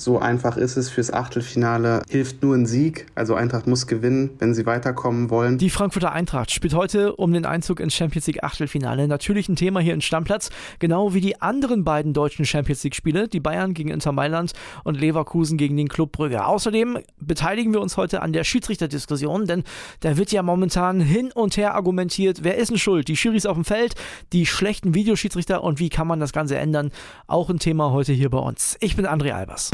so einfach ist es fürs Achtelfinale. Hilft nur ein Sieg. Also Eintracht muss gewinnen, wenn sie weiterkommen wollen. Die Frankfurter Eintracht spielt heute um den Einzug ins Champions League Achtelfinale. Natürlich ein Thema hier in Stammplatz, genau wie die anderen beiden deutschen Champions League Spiele, die Bayern gegen Inter Mailand und Leverkusen gegen den Club Brügge. Außerdem beteiligen wir uns heute an der Schiedsrichterdiskussion, denn da wird ja momentan hin und her argumentiert, wer ist denn schuld? Die Schiris auf dem Feld, die schlechten Videoschiedsrichter und wie kann man das Ganze ändern? Auch ein Thema heute hier bei uns. Ich bin André Albers.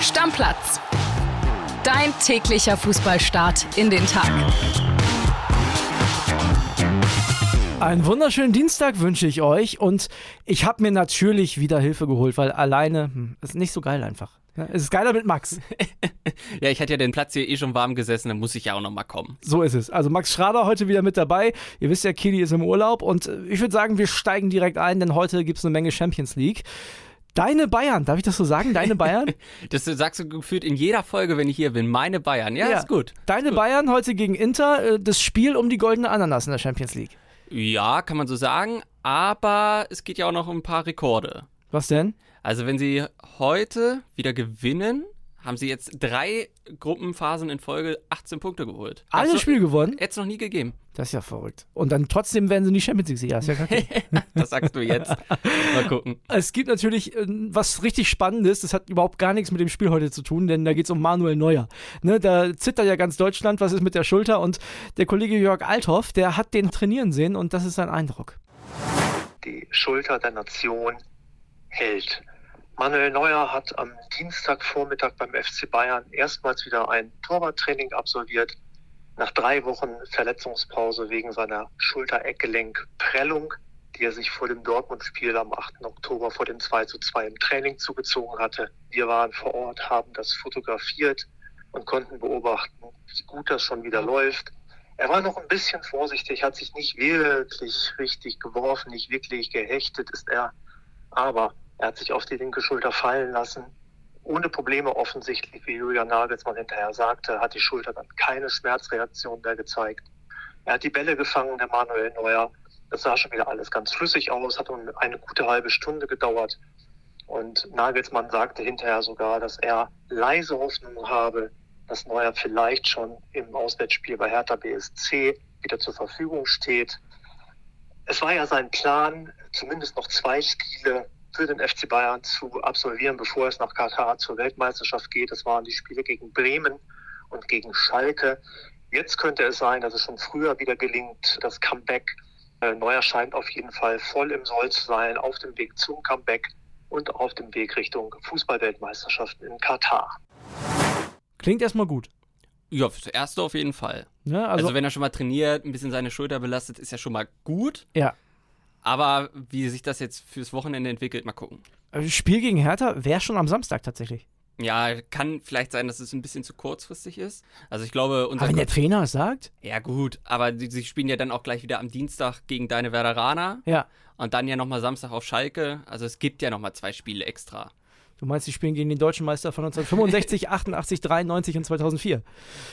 Stammplatz. Dein täglicher Fußballstart in den Tag. Einen wunderschönen Dienstag wünsche ich euch und ich habe mir natürlich wieder Hilfe geholt, weil alleine hm, ist nicht so geil einfach. Ja, es ist geiler mit Max. ja, ich hatte ja den Platz hier eh schon warm gesessen, dann muss ich ja auch nochmal kommen. So ist es. Also Max Schrader heute wieder mit dabei. Ihr wisst ja, Kili ist im Urlaub und ich würde sagen, wir steigen direkt ein, denn heute gibt es eine Menge Champions League. Deine Bayern, darf ich das so sagen? Deine Bayern? das sagst du gefühlt in jeder Folge, wenn ich hier bin. Meine Bayern. Ja, ja. ist gut. Deine gut. Bayern heute gegen Inter, äh, das Spiel um die goldene Ananas in der Champions League. Ja, kann man so sagen. Aber es geht ja auch noch um ein paar Rekorde. Was denn? Also, wenn sie heute wieder gewinnen, haben sie jetzt drei Gruppenphasen in Folge 18 Punkte geholt. Alle so, Spiele gewonnen? Hätte es noch nie gegeben. Das ist ja verrückt. Und dann trotzdem werden sie nicht Champions League Sieger. Ja das sagst du jetzt. Mal gucken. Es gibt natürlich äh, was richtig Spannendes. Das hat überhaupt gar nichts mit dem Spiel heute zu tun, denn da geht es um Manuel Neuer. Ne, da zittert ja ganz Deutschland. Was ist mit der Schulter? Und der Kollege Jörg Althoff, der hat den trainieren sehen und das ist sein Eindruck. Die Schulter der Nation hält. Manuel Neuer hat am Dienstagvormittag beim FC Bayern erstmals wieder ein Torwarttraining absolviert. Nach drei Wochen Verletzungspause wegen seiner Schulter-Eckgelenk-Prellung, die er sich vor dem Dortmund-Spiel am 8. Oktober vor dem 2 zu 2 im Training zugezogen hatte. Wir waren vor Ort, haben das fotografiert und konnten beobachten, wie gut das schon wieder läuft. Er war noch ein bisschen vorsichtig, hat sich nicht wirklich richtig geworfen, nicht wirklich gehechtet ist er. Aber er hat sich auf die linke Schulter fallen lassen. Ohne Probleme offensichtlich, wie Julian Nagelsmann hinterher sagte, hat die Schulter dann keine Schmerzreaktion mehr gezeigt. Er hat die Bälle gefangen, der Manuel Neuer. Das sah schon wieder alles ganz flüssig aus, hat eine gute halbe Stunde gedauert. Und Nagelsmann sagte hinterher sogar, dass er leise Hoffnung habe, dass Neuer vielleicht schon im Auswärtsspiel bei Hertha BSC wieder zur Verfügung steht. Es war ja sein Plan, zumindest noch zwei Spiele für den FC Bayern zu absolvieren, bevor es nach Katar zur Weltmeisterschaft geht. Das waren die Spiele gegen Bremen und gegen Schalke. Jetzt könnte es sein, dass es schon früher wieder gelingt, das Comeback. Äh, Neuer scheint auf jeden Fall voll im Soll zu sein, auf dem Weg zum Comeback und auf dem Weg Richtung Fußballweltmeisterschaften in Katar. Klingt erstmal gut. Ja, fürs Erste auf jeden Fall. Ja, also, also, wenn er schon mal trainiert, ein bisschen seine Schulter belastet, ist ja schon mal gut. Ja. Aber wie sich das jetzt fürs Wochenende entwickelt, mal gucken. Also Spiel gegen Hertha wäre schon am Samstag tatsächlich. Ja, kann vielleicht sein, dass es ein bisschen zu kurzfristig ist. Also ich glaube, unser. Aber wenn der Trainer es sagt? Ja, gut, aber sie, sie, spielen ja dann auch gleich wieder am Dienstag gegen deine Werderaner. Ja. Und dann ja nochmal Samstag auf Schalke. Also es gibt ja nochmal zwei Spiele extra. Du meinst, die spielen gegen den deutschen Meister von 1965, 88, 93 und 2004.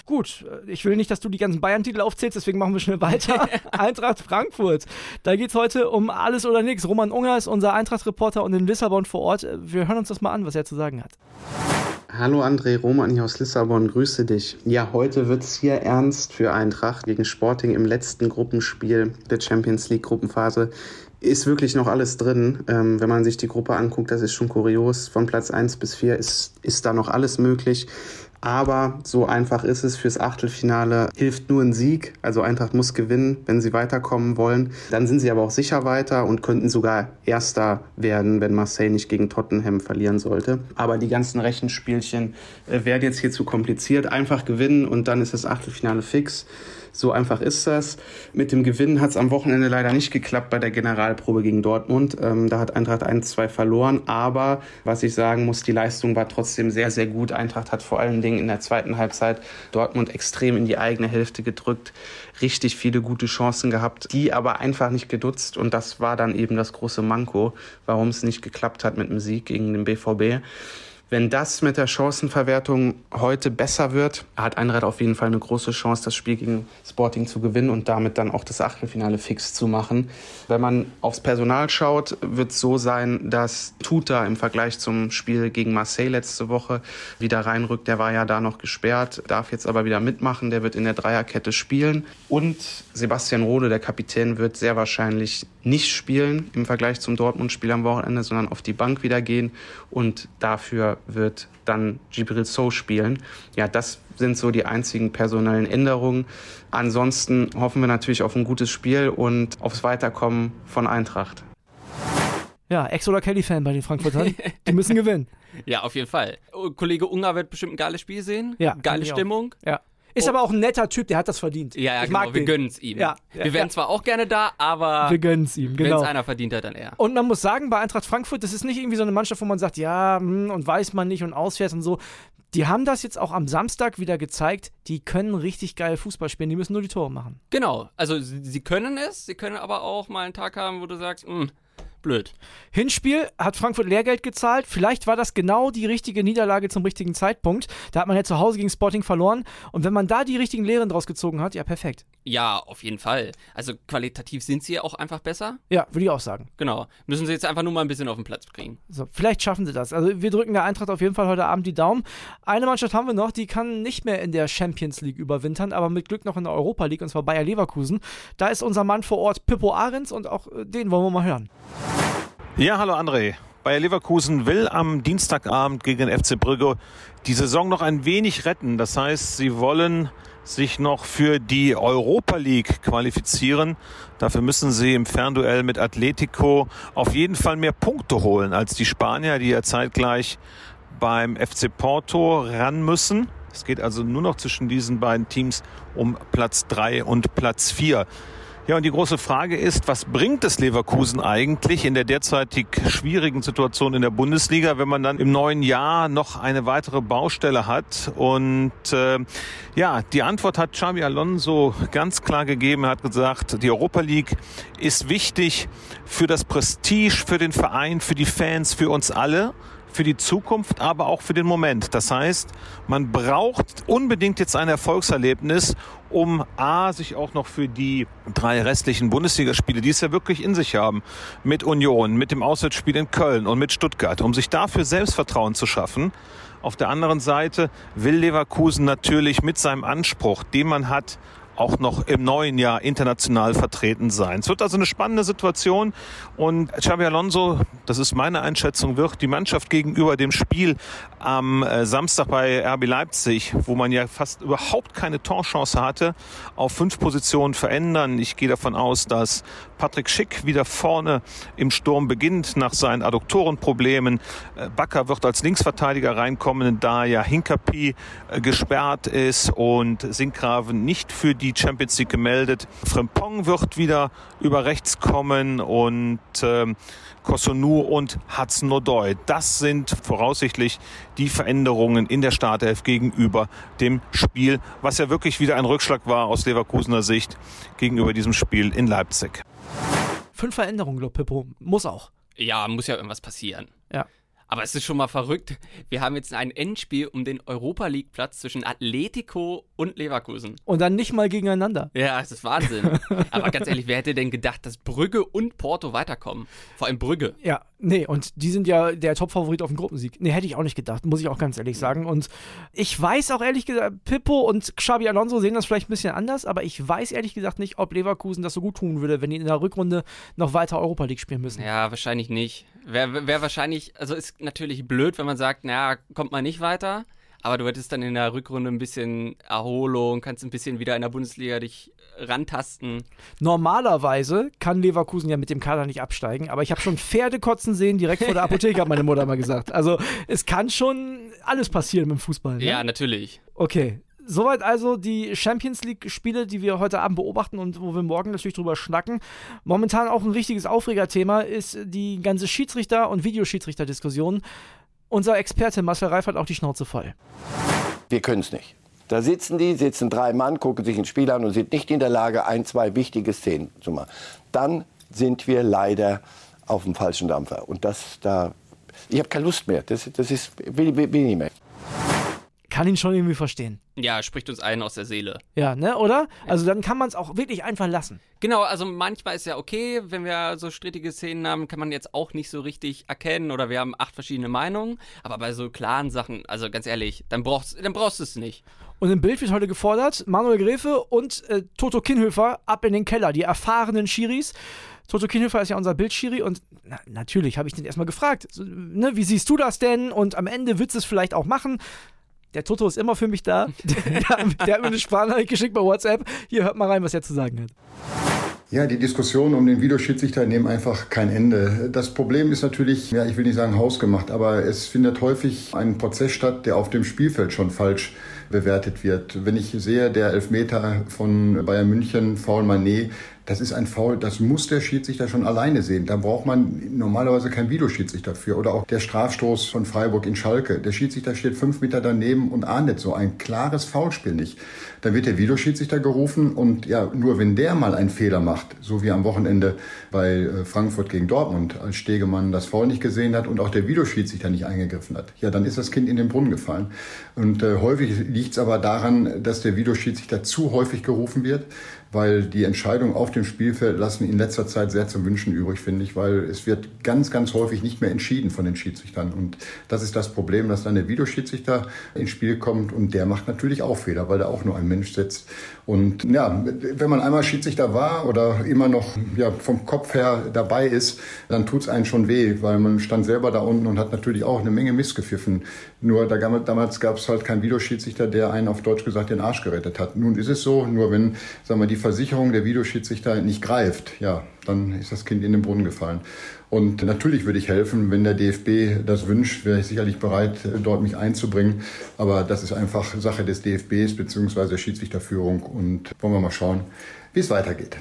Gut, äh, ich will nicht, dass du die ganzen Bayern-Titel aufzählst, deswegen machen wir schnell weiter. Eintracht Frankfurt. Da geht es heute um alles oder nichts. Roman Unger ist unser Eintracht-Reporter und in Lissabon vor Ort. Wir hören uns das mal an, was er zu sagen hat. Hallo André Roman hier aus Lissabon, grüße dich. Ja, heute wird es hier ernst für Eintracht gegen Sporting im letzten Gruppenspiel der Champions League Gruppenphase ist wirklich noch alles drin. Ähm, wenn man sich die Gruppe anguckt, das ist schon kurios. Von Platz 1 bis 4 ist, ist da noch alles möglich. Aber so einfach ist es fürs Achtelfinale. Hilft nur ein Sieg. Also Eintracht muss gewinnen, wenn sie weiterkommen wollen. Dann sind sie aber auch sicher weiter und könnten sogar Erster werden, wenn Marseille nicht gegen Tottenham verlieren sollte. Aber die ganzen Rechenspielchen äh, werden jetzt hier zu kompliziert. Einfach gewinnen und dann ist das Achtelfinale fix. So einfach ist das. Mit dem Gewinn hat es am Wochenende leider nicht geklappt bei der Generalprobe gegen Dortmund. Ähm, da hat Eintracht 1-2 verloren. Aber was ich sagen muss, die Leistung war trotzdem sehr, sehr gut. Eintracht hat vor allen Dingen in der zweiten Halbzeit Dortmund extrem in die eigene Hälfte gedrückt. Richtig viele gute Chancen gehabt, die aber einfach nicht gedutzt. Und das war dann eben das große Manko, warum es nicht geklappt hat mit dem Sieg gegen den BVB. Wenn das mit der Chancenverwertung heute besser wird, hat Eintracht auf jeden Fall eine große Chance, das Spiel gegen Sporting zu gewinnen und damit dann auch das Achtelfinale fix zu machen. Wenn man aufs Personal schaut, wird es so sein, dass Tuta im Vergleich zum Spiel gegen Marseille letzte Woche wieder reinrückt. Der war ja da noch gesperrt, darf jetzt aber wieder mitmachen. Der wird in der Dreierkette spielen. Und Sebastian Rode, der Kapitän, wird sehr wahrscheinlich nicht spielen im Vergleich zum Dortmund-Spiel am Wochenende, sondern auf die Bank wieder gehen. Und dafür wird dann Gibril So spielen. Ja, das sind so die einzigen personellen Änderungen. Ansonsten hoffen wir natürlich auf ein gutes Spiel und aufs Weiterkommen von Eintracht. Ja, Ex- oder Kelly-Fan bei den Frankfurtern. Die müssen gewinnen. Ja, auf jeden Fall. Kollege Unger wird bestimmt ein geiles Spiel sehen. Ja, Geile Stimmung. Auch. Ja. Ist oh. aber auch ein netter Typ, der hat das verdient. Ja, ja, ich genau. Mag wir gönnen es ihm. Ja, wir wären ja. zwar auch gerne da, aber wir gönnen es ihm, genau. Wenn es einer verdient hat, dann er. Und man muss sagen, bei Eintracht Frankfurt, das ist nicht irgendwie so eine Mannschaft, wo man sagt, ja, hm, und weiß man nicht und ausfährt und so. Die haben das jetzt auch am Samstag wieder gezeigt. Die können richtig geil Fußball spielen. Die müssen nur die Tore machen. Genau. Also sie, sie können es. Sie können aber auch mal einen Tag haben, wo du sagst, mh, hm, blöd. Hinspiel hat Frankfurt Lehrgeld gezahlt. Vielleicht war das genau die richtige Niederlage zum richtigen Zeitpunkt. Da hat man ja zu Hause gegen Sporting verloren. Und wenn man da die richtigen Lehren draus gezogen hat, ja, perfekt. Ja, auf jeden Fall. Also qualitativ sind sie ja auch einfach besser. Ja, würde ich auch sagen. Genau. Müssen sie jetzt einfach nur mal ein bisschen auf den Platz bringen. So, vielleicht schaffen sie das. Also wir drücken der Eintracht auf jeden Fall heute Abend die Daumen. Eine Mannschaft haben wir noch, die kann nicht mehr in der Champions League überwintern, aber mit Glück noch in der Europa League, und zwar Bayer Leverkusen. Da ist unser Mann vor Ort Pippo Ahrens und auch äh, den wollen wir mal hören. Ja, hallo André. Bayer Leverkusen will am Dienstagabend gegen den FC Brügge die Saison noch ein wenig retten. Das heißt, sie wollen sich noch für die Europa League qualifizieren. Dafür müssen sie im Fernduell mit Atletico auf jeden Fall mehr Punkte holen als die Spanier, die ja zeitgleich beim FC Porto ran müssen. Es geht also nur noch zwischen diesen beiden Teams um Platz drei und Platz vier. Ja, und die große Frage ist, was bringt es Leverkusen eigentlich in der derzeitig schwierigen Situation in der Bundesliga, wenn man dann im neuen Jahr noch eine weitere Baustelle hat? Und äh, ja, die Antwort hat Xabi Alonso ganz klar gegeben. Er hat gesagt, die Europa League ist wichtig für das Prestige, für den Verein, für die Fans, für uns alle für die Zukunft, aber auch für den Moment. Das heißt, man braucht unbedingt jetzt ein Erfolgserlebnis, um A, sich auch noch für die drei restlichen Bundesligaspiele, die es ja wirklich in sich haben, mit Union, mit dem Auswärtsspiel in Köln und mit Stuttgart, um sich dafür Selbstvertrauen zu schaffen. Auf der anderen Seite will Leverkusen natürlich mit seinem Anspruch, den man hat, auch noch im neuen Jahr international vertreten sein. Es wird also eine spannende Situation und Xavi Alonso, das ist meine Einschätzung, wird die Mannschaft gegenüber dem Spiel am äh, Samstag bei RB Leipzig, wo man ja fast überhaupt keine Torchance hatte, auf fünf Positionen verändern. Ich gehe davon aus, dass Patrick Schick wieder vorne im Sturm beginnt nach seinen Adduktorenproblemen. Äh, Bakker wird als Linksverteidiger reinkommen, da ja Hinkapi äh, gesperrt ist und Sinkgraven nicht für die Champions League gemeldet. Frimpong wird wieder über rechts kommen und ähm, Kosunu und hudson -Odoi. Das sind voraussichtlich die Veränderungen in der Startelf gegenüber dem Spiel, was ja wirklich wieder ein Rückschlag war aus Leverkusener Sicht gegenüber diesem Spiel in Leipzig. Fünf Veränderungen, glaube Pippo. Muss auch. Ja, muss ja irgendwas passieren. Ja. Aber es ist schon mal verrückt. Wir haben jetzt ein Endspiel um den Europa League Platz zwischen Atletico und Leverkusen. Und dann nicht mal gegeneinander. Ja, es ist Wahnsinn. Aber ganz ehrlich, wer hätte denn gedacht, dass Brügge und Porto weiterkommen? Vor allem Brügge. Ja, nee, und die sind ja der Top-Favorit auf den Gruppensieg. Nee, hätte ich auch nicht gedacht, muss ich auch ganz ehrlich sagen. Und ich weiß auch ehrlich gesagt, Pippo und Xabi Alonso sehen das vielleicht ein bisschen anders, aber ich weiß ehrlich gesagt nicht, ob Leverkusen das so gut tun würde, wenn die in der Rückrunde noch weiter Europa League spielen müssen. Ja, wahrscheinlich nicht. Wäre wär wahrscheinlich, also ist natürlich blöd, wenn man sagt, naja, kommt man nicht weiter. Aber du hättest dann in der Rückrunde ein bisschen Erholung, kannst ein bisschen wieder in der Bundesliga dich rantasten. Normalerweise kann Leverkusen ja mit dem Kader nicht absteigen, aber ich habe schon Pferde kotzen sehen direkt vor der Apotheke, hat meine Mutter mal gesagt. Also es kann schon alles passieren mit dem Fußball. Ne? Ja, natürlich. Okay, Soweit also die Champions League-Spiele, die wir heute Abend beobachten und wo wir morgen natürlich drüber schnacken. Momentan auch ein richtiges Aufregerthema ist die ganze Schiedsrichter- und Videoschiedsrichter-Diskussion. Unser Experte Marcel Reif hat auch die Schnauze voll. Wir können es nicht. Da sitzen die, sitzen drei Mann, gucken sich ein Spiel an und sind nicht in der Lage, ein, zwei wichtige Szenen zu machen. Dann sind wir leider auf dem falschen Dampfer. Und das, da ich habe keine Lust mehr. Das, das ist, will, will, will nicht mehr kann ihn schon irgendwie verstehen. Ja, spricht uns allen aus der Seele. Ja, ne, oder? Also dann kann man es auch wirklich einfach lassen. Genau, also manchmal ist ja okay, wenn wir so strittige Szenen haben, kann man jetzt auch nicht so richtig erkennen oder wir haben acht verschiedene Meinungen. Aber bei so klaren Sachen, also ganz ehrlich, dann brauchst, dann brauchst du es nicht. Und im Bild wird heute gefordert, Manuel Gräfe und äh, Toto Kinhöfer ab in den Keller, die erfahrenen Schiris. Toto Kinhöfer ist ja unser Bildschiri und na, natürlich habe ich den erstmal gefragt, so, ne, wie siehst du das denn? Und am Ende wird es vielleicht auch machen. Der Toto ist immer für mich da. Der, der, hat mir eine Sprachnachricht geschickt bei WhatsApp. Hier, hört mal rein, was er zu sagen hat. Ja, die Diskussionen um den Videoschiedsrichter nehmen einfach kein Ende. Das Problem ist natürlich, ja, ich will nicht sagen hausgemacht, aber es findet häufig ein Prozess statt, der auf dem Spielfeld schon falsch bewertet wird. Wenn ich sehe, der Elfmeter von Bayern München, Foul Manet, das ist ein Foul, das muss der Schiedsrichter schon alleine sehen. Da braucht man normalerweise keinen Videoschiedsrichter für. Oder auch der Strafstoß von Freiburg in Schalke. Der Schiedsrichter steht fünf Meter daneben und ahndet so ein klares Foulspiel nicht. Dann wird der Videoschiedsrichter gerufen und ja, nur wenn der mal einen Fehler macht, so wie am Wochenende bei äh, Frankfurt gegen Dortmund, als Stegemann das Foul nicht gesehen hat und auch der Videoschiedsrichter nicht eingegriffen hat, ja, dann ist das Kind in den Brunnen gefallen. Und äh, häufig liegt es aber daran, dass der Videoschiedsrichter zu häufig gerufen wird weil die Entscheidungen auf dem Spielfeld lassen in letzter Zeit sehr zum Wünschen übrig, finde ich, weil es wird ganz, ganz häufig nicht mehr entschieden von den Schiedsrichtern. Und das ist das Problem, dass dann der Videoschiedsrichter ins Spiel kommt und der macht natürlich auch Fehler, weil er auch nur ein Mensch sitzt. Und ja, wenn man einmal Schiedsrichter war oder immer noch ja, vom Kopf her dabei ist, dann tut es einen schon weh, weil man stand selber da unten und hat natürlich auch eine Menge Mist gepfiffen. Nur da, damals gab es halt keinen Videoschiedsrichter, der einen auf Deutsch gesagt den Arsch gerettet hat. Nun ist es so, nur wenn, sagen wir, die Versicherung der Videoschiedsrichter nicht greift, ja, dann ist das Kind in den Brunnen gefallen. Und natürlich würde ich helfen, wenn der DFB das wünscht, wäre ich sicherlich bereit, dort mich einzubringen. Aber das ist einfach Sache des DFBs bzw. der Schiedsrichterführung und wollen wir mal schauen, wie es weitergeht.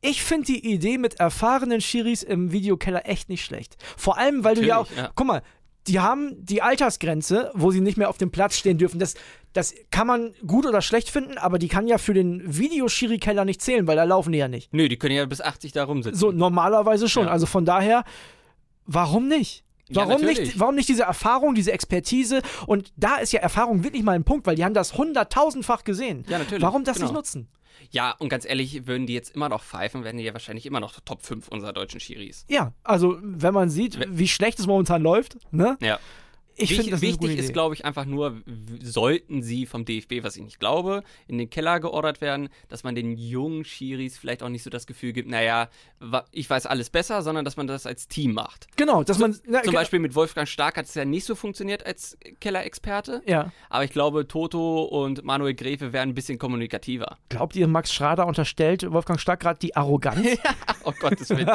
Ich finde die Idee mit erfahrenen Schiris im Videokeller echt nicht schlecht. Vor allem, weil Natürlich, du ja auch, ja. guck mal, die haben die Altersgrenze, wo sie nicht mehr auf dem Platz stehen dürfen. Das, das kann man gut oder schlecht finden, aber die kann ja für den Videoschiri-Keller nicht zählen, weil da laufen die ja nicht. Nö, die können ja bis 80 da rumsitzen. So, normalerweise schon. Ja. Also von daher, warum nicht? Warum, ja, nicht, warum nicht diese Erfahrung, diese Expertise? Und da ist ja Erfahrung wirklich mal ein Punkt, weil die haben das hunderttausendfach gesehen. Ja, natürlich. Warum das genau. nicht nutzen? Ja, und ganz ehrlich, würden die jetzt immer noch pfeifen, wären die ja wahrscheinlich immer noch Top 5 unserer deutschen Schiris. Ja, also wenn man sieht, wie schlecht es momentan läuft, ne? Ja. Ich Wich, finde, wichtig ist, glaube ich, einfach nur, sollten sie vom DFB, was ich nicht glaube, in den Keller geordert werden, dass man den jungen Schiris vielleicht auch nicht so das Gefühl gibt, naja, ich weiß alles besser, sondern dass man das als Team macht. Genau, dass man. Na, zum Beispiel mit Wolfgang Stark hat es ja nicht so funktioniert als Kellerexperte. Ja. Aber ich glaube, Toto und Manuel Gräfe wären ein bisschen kommunikativer. Glaubt ihr, Max Schrader unterstellt Wolfgang Stark gerade die Arroganz? oh Gottes Willen.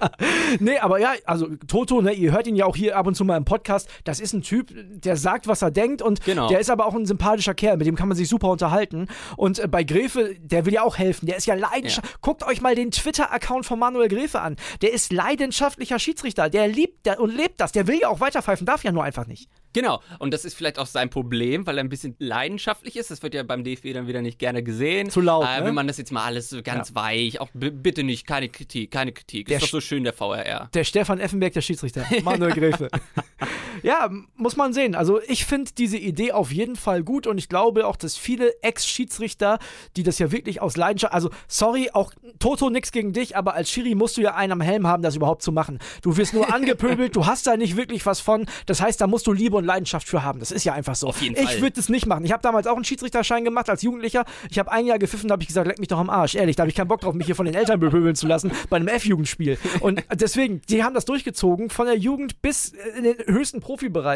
nee, aber ja, also Toto, ne, ihr hört ihn ja auch hier ab und zu mal im Podcast, das ist ist ein Typ, der sagt, was er denkt und genau. der ist aber auch ein sympathischer Kerl, mit dem kann man sich super unterhalten. Und äh, bei Gräfe, der will ja auch helfen, der ist ja leidenschaftlich. Ja. Guckt euch mal den Twitter-Account von Manuel Gräfe an. Der ist leidenschaftlicher Schiedsrichter, der liebt das und lebt das, der will ja auch weiterpfeifen, darf ja nur einfach nicht. Genau, und das ist vielleicht auch sein Problem, weil er ein bisschen leidenschaftlich ist. Das wird ja beim DFB dann wieder nicht gerne gesehen. Zu laut. Äh, ne? Wenn man das jetzt mal alles so ganz ja. weich, auch bitte nicht, keine Kritik, keine Kritik. Der ist doch so schön, der VRR. Der Stefan Effenberg, der Schiedsrichter. Manuel Gräfe. ja, muss man sehen. Also ich finde diese Idee auf jeden Fall gut und ich glaube auch, dass viele Ex-Schiedsrichter, die das ja wirklich aus Leidenschaft, also sorry, auch Toto, nix gegen dich, aber als Schiri musst du ja einen am Helm haben, das überhaupt zu machen. Du wirst nur angepöbelt, du hast da nicht wirklich was von. Das heißt, da musst du lieber und Leidenschaft für haben. Das ist ja einfach so. Auf jeden ich würde es nicht machen. Ich habe damals auch einen Schiedsrichterschein gemacht als Jugendlicher. Ich habe ein Jahr gepfiffen, da habe ich gesagt, leck mich doch am Arsch. Ehrlich, da habe ich keinen Bock drauf, mich hier von den Eltern bepöbeln zu lassen bei einem F-Jugendspiel. Und deswegen, die haben das durchgezogen, von der Jugend bis in den höchsten Profibereich.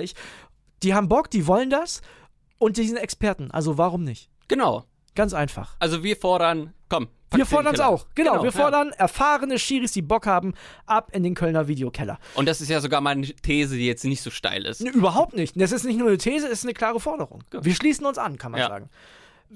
Die haben Bock, die wollen das und die sind Experten. Also warum nicht? Genau. Ganz einfach. Also wir fordern, komm. Wir fordern es auch. Genau, genau, wir fordern ja. erfahrene Schiris, die Bock haben, ab in den Kölner Videokeller. Und das ist ja sogar meine These, die jetzt nicht so steil ist. Nee, überhaupt nicht. Das ist nicht nur eine These, es ist eine klare Forderung. Ja. Wir schließen uns an, kann man ja. sagen.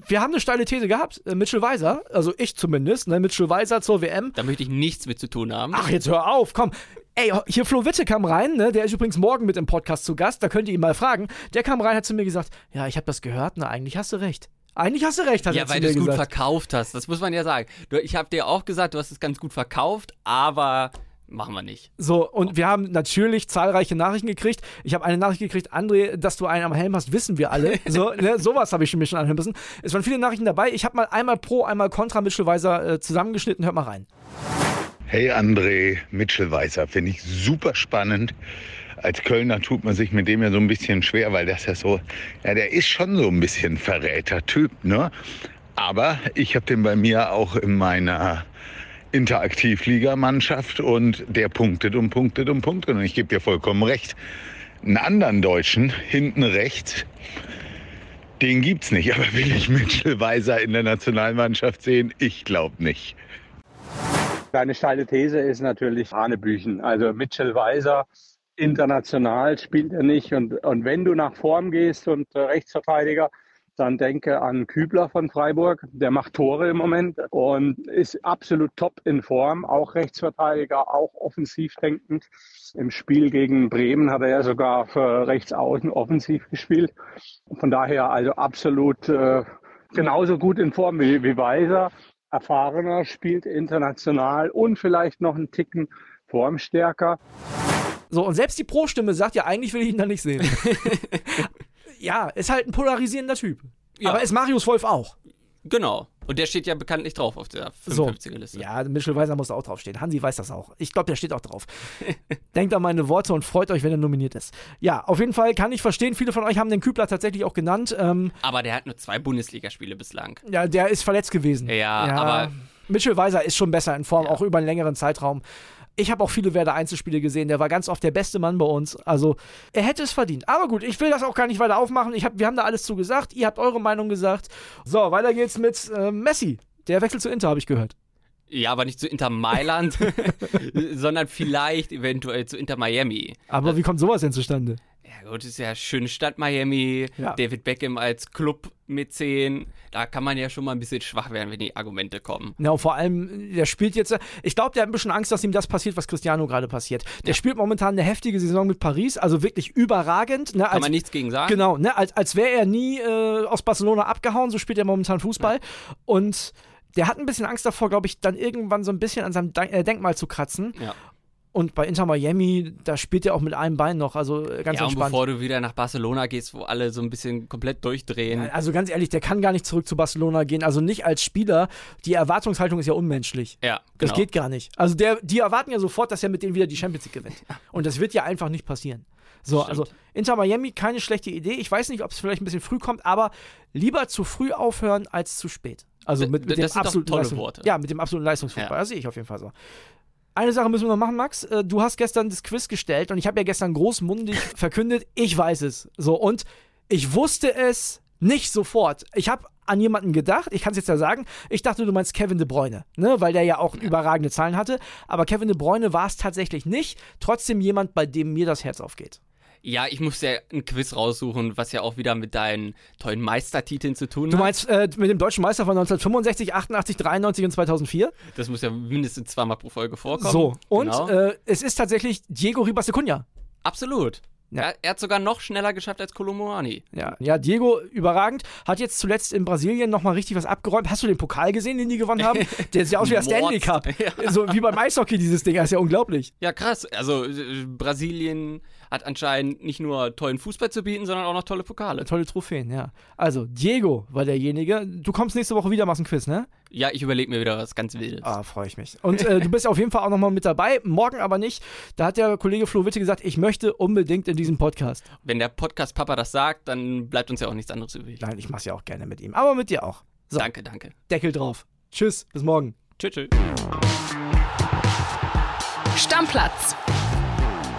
Wir haben eine steile These gehabt. Äh, Mitchell Weiser, also ich zumindest, ne, Mitchell Weiser zur WM. Da möchte ich nichts mit zu tun haben. Ach, jetzt hör auf, komm. Ey, hier Flo Witte kam rein, ne? der ist übrigens morgen mit im Podcast zu Gast, da könnt ihr ihn mal fragen. Der kam rein, hat zu mir gesagt, ja, ich habe das gehört, na, eigentlich hast du recht. Eigentlich hast du recht, hat Ja, weil du es gut verkauft hast. Das muss man ja sagen. Ich habe dir auch gesagt, du hast es ganz gut verkauft, aber Machen wir nicht. So, und wir haben natürlich zahlreiche Nachrichten gekriegt. Ich habe eine Nachricht gekriegt, André, dass du einen am Helm hast, wissen wir alle. So, ne, sowas habe ich mir schon anhören müssen. Es waren viele Nachrichten dabei. Ich habe mal einmal pro, einmal kontra Mitchellweiser äh, zusammengeschnitten. Hört mal rein. Hey André, Mitchellweiser, finde ich super spannend. Als Kölner tut man sich mit dem ja so ein bisschen schwer, weil das ja so, ja, der ist schon so ein bisschen Verräter-Typ, ne? Aber ich habe den bei mir auch in meiner Interaktivligamannschaft und der punktet und punktet und punktet. Und ich gebe dir vollkommen recht. Einen anderen Deutschen hinten rechts, den gibt's nicht. Aber will ich Mitchell Weiser in der Nationalmannschaft sehen? Ich glaube nicht. Deine steile These ist natürlich Hanebüchen. Also Mitchell Weiser international spielt er nicht. Und, und wenn du nach Form gehst und äh, Rechtsverteidiger, dann denke an Kübler von Freiburg. Der macht Tore im Moment und ist absolut top in Form. Auch Rechtsverteidiger, auch offensiv denkend. Im Spiel gegen Bremen hat er ja sogar für rechts außen offensiv gespielt. Von daher also absolut äh, genauso gut in Form wie, wie Weiser. Erfahrener, spielt international und vielleicht noch einen Ticken formstärker. So, und selbst die Pro-Stimme sagt ja, eigentlich will ich ihn da nicht sehen. ja, ist halt ein polarisierender Typ. Ja. Aber ist Marius Wolf auch. Genau. Und der steht ja bekanntlich drauf auf der 55er-Liste. So. Ja, Michel Weiser muss auch draufstehen. Hansi weiß das auch. Ich glaube, der steht auch drauf. Denkt an meine Worte und freut euch, wenn er nominiert ist. Ja, auf jeden Fall kann ich verstehen, viele von euch haben den Kübler tatsächlich auch genannt. Ähm, aber der hat nur zwei Bundesligaspiele bislang. Ja, der ist verletzt gewesen. Ja, ja. aber. Mitchell Weiser ist schon besser in Form, ja. auch über einen längeren Zeitraum. Ich habe auch viele Werder Einzelspiele gesehen. Der war ganz oft der beste Mann bei uns. Also er hätte es verdient. Aber gut, ich will das auch gar nicht weiter aufmachen. Ich hab, wir haben da alles zu gesagt. Ihr habt eure Meinung gesagt. So, weiter geht's mit äh, Messi. Der wechselt zu Inter, habe ich gehört. Ja, aber nicht zu Inter Mailand, sondern vielleicht eventuell zu Inter Miami. Aber wie kommt sowas denn zustande? Ja gut, ist ja schöne Stadt Miami, ja. David Beckham als Club mit 10. Da kann man ja schon mal ein bisschen schwach werden, wenn die Argumente kommen. Ja, vor allem, der spielt jetzt, ich glaube, der hat ein bisschen Angst, dass ihm das passiert, was Cristiano gerade passiert. Der ja. spielt momentan eine heftige Saison mit Paris, also wirklich überragend. Ne, kann als, man nichts gegen sagen. Genau, ne, als, als wäre er nie äh, aus Barcelona abgehauen, so spielt er momentan Fußball. Ja. Und der hat ein bisschen Angst davor, glaube ich, dann irgendwann so ein bisschen an seinem äh, Denkmal zu kratzen. Ja. Und bei Inter Miami, da spielt er auch mit einem Bein noch, also äh, ganz ja, entspannt. Und bevor du wieder nach Barcelona gehst, wo alle so ein bisschen komplett durchdrehen. Ja, also ganz ehrlich, der kann gar nicht zurück zu Barcelona gehen. Also nicht als Spieler. Die Erwartungshaltung ist ja unmenschlich. Ja, genau. Das geht gar nicht. Also der, die erwarten ja sofort, dass er mit denen wieder die Champions League gewinnt. Und das wird ja einfach nicht passieren. So, Stimmt. also Inter Miami, keine schlechte Idee. Ich weiß nicht, ob es vielleicht ein bisschen früh kommt, aber lieber zu früh aufhören als zu spät. Also mit, mit das dem absoluten tolle Worte. Ja, mit dem absoluten Leistungsfußball. Ja. Das sehe ich auf jeden Fall so. Eine Sache müssen wir noch machen, Max. Äh, du hast gestern das Quiz gestellt und ich habe ja gestern großmundig verkündet, ich weiß es. So, und ich wusste es nicht sofort. Ich habe an jemanden gedacht, ich kann es jetzt ja sagen, ich dachte, du meinst Kevin de Bruyne, ne? weil der ja auch überragende Zahlen hatte. Aber Kevin de Bruyne war es tatsächlich nicht. Trotzdem jemand, bei dem mir das Herz aufgeht. Ja, ich muss ja ein Quiz raussuchen, was ja auch wieder mit deinen tollen Meistertiteln zu tun hat. Du meinst äh, mit dem deutschen Meister von 1965, 88, 93 und 2004? Das muss ja mindestens zweimal pro Folge vorkommen. So, und genau. äh, es ist tatsächlich Diego Ribas de Cunha. Absolut. Ja. Er, er, hat sogar noch schneller geschafft als Colomboani. Ja, ja, Diego überragend. Hat jetzt zuletzt in Brasilien nochmal richtig was abgeräumt. Hast du den Pokal gesehen, den die gewonnen haben? Der sieht aus wie der Stanley Cup. Ja. So wie beim Eishockey dieses Ding. Das ist ja unglaublich. Ja, krass. Also äh, Brasilien hat anscheinend nicht nur tollen Fußball zu bieten, sondern auch noch tolle Pokale. Tolle Trophäen, ja. Also, Diego war derjenige. Du kommst nächste Woche wieder, machst ein Quiz, ne? Ja, ich überlege mir wieder was ganz Wildes. Ah, freue ich mich. Und äh, du bist auf jeden Fall auch nochmal mit dabei. Morgen aber nicht. Da hat der Kollege Flo Witte gesagt, ich möchte unbedingt in diesem Podcast. Wenn der Podcast-Papa das sagt, dann bleibt uns ja auch nichts anderes übrig. Nein, ich mach's ja auch gerne mit ihm. Aber mit dir auch. So. Danke, danke. Deckel drauf. Tschüss, bis morgen. Tschüss. tschüss. Stammplatz.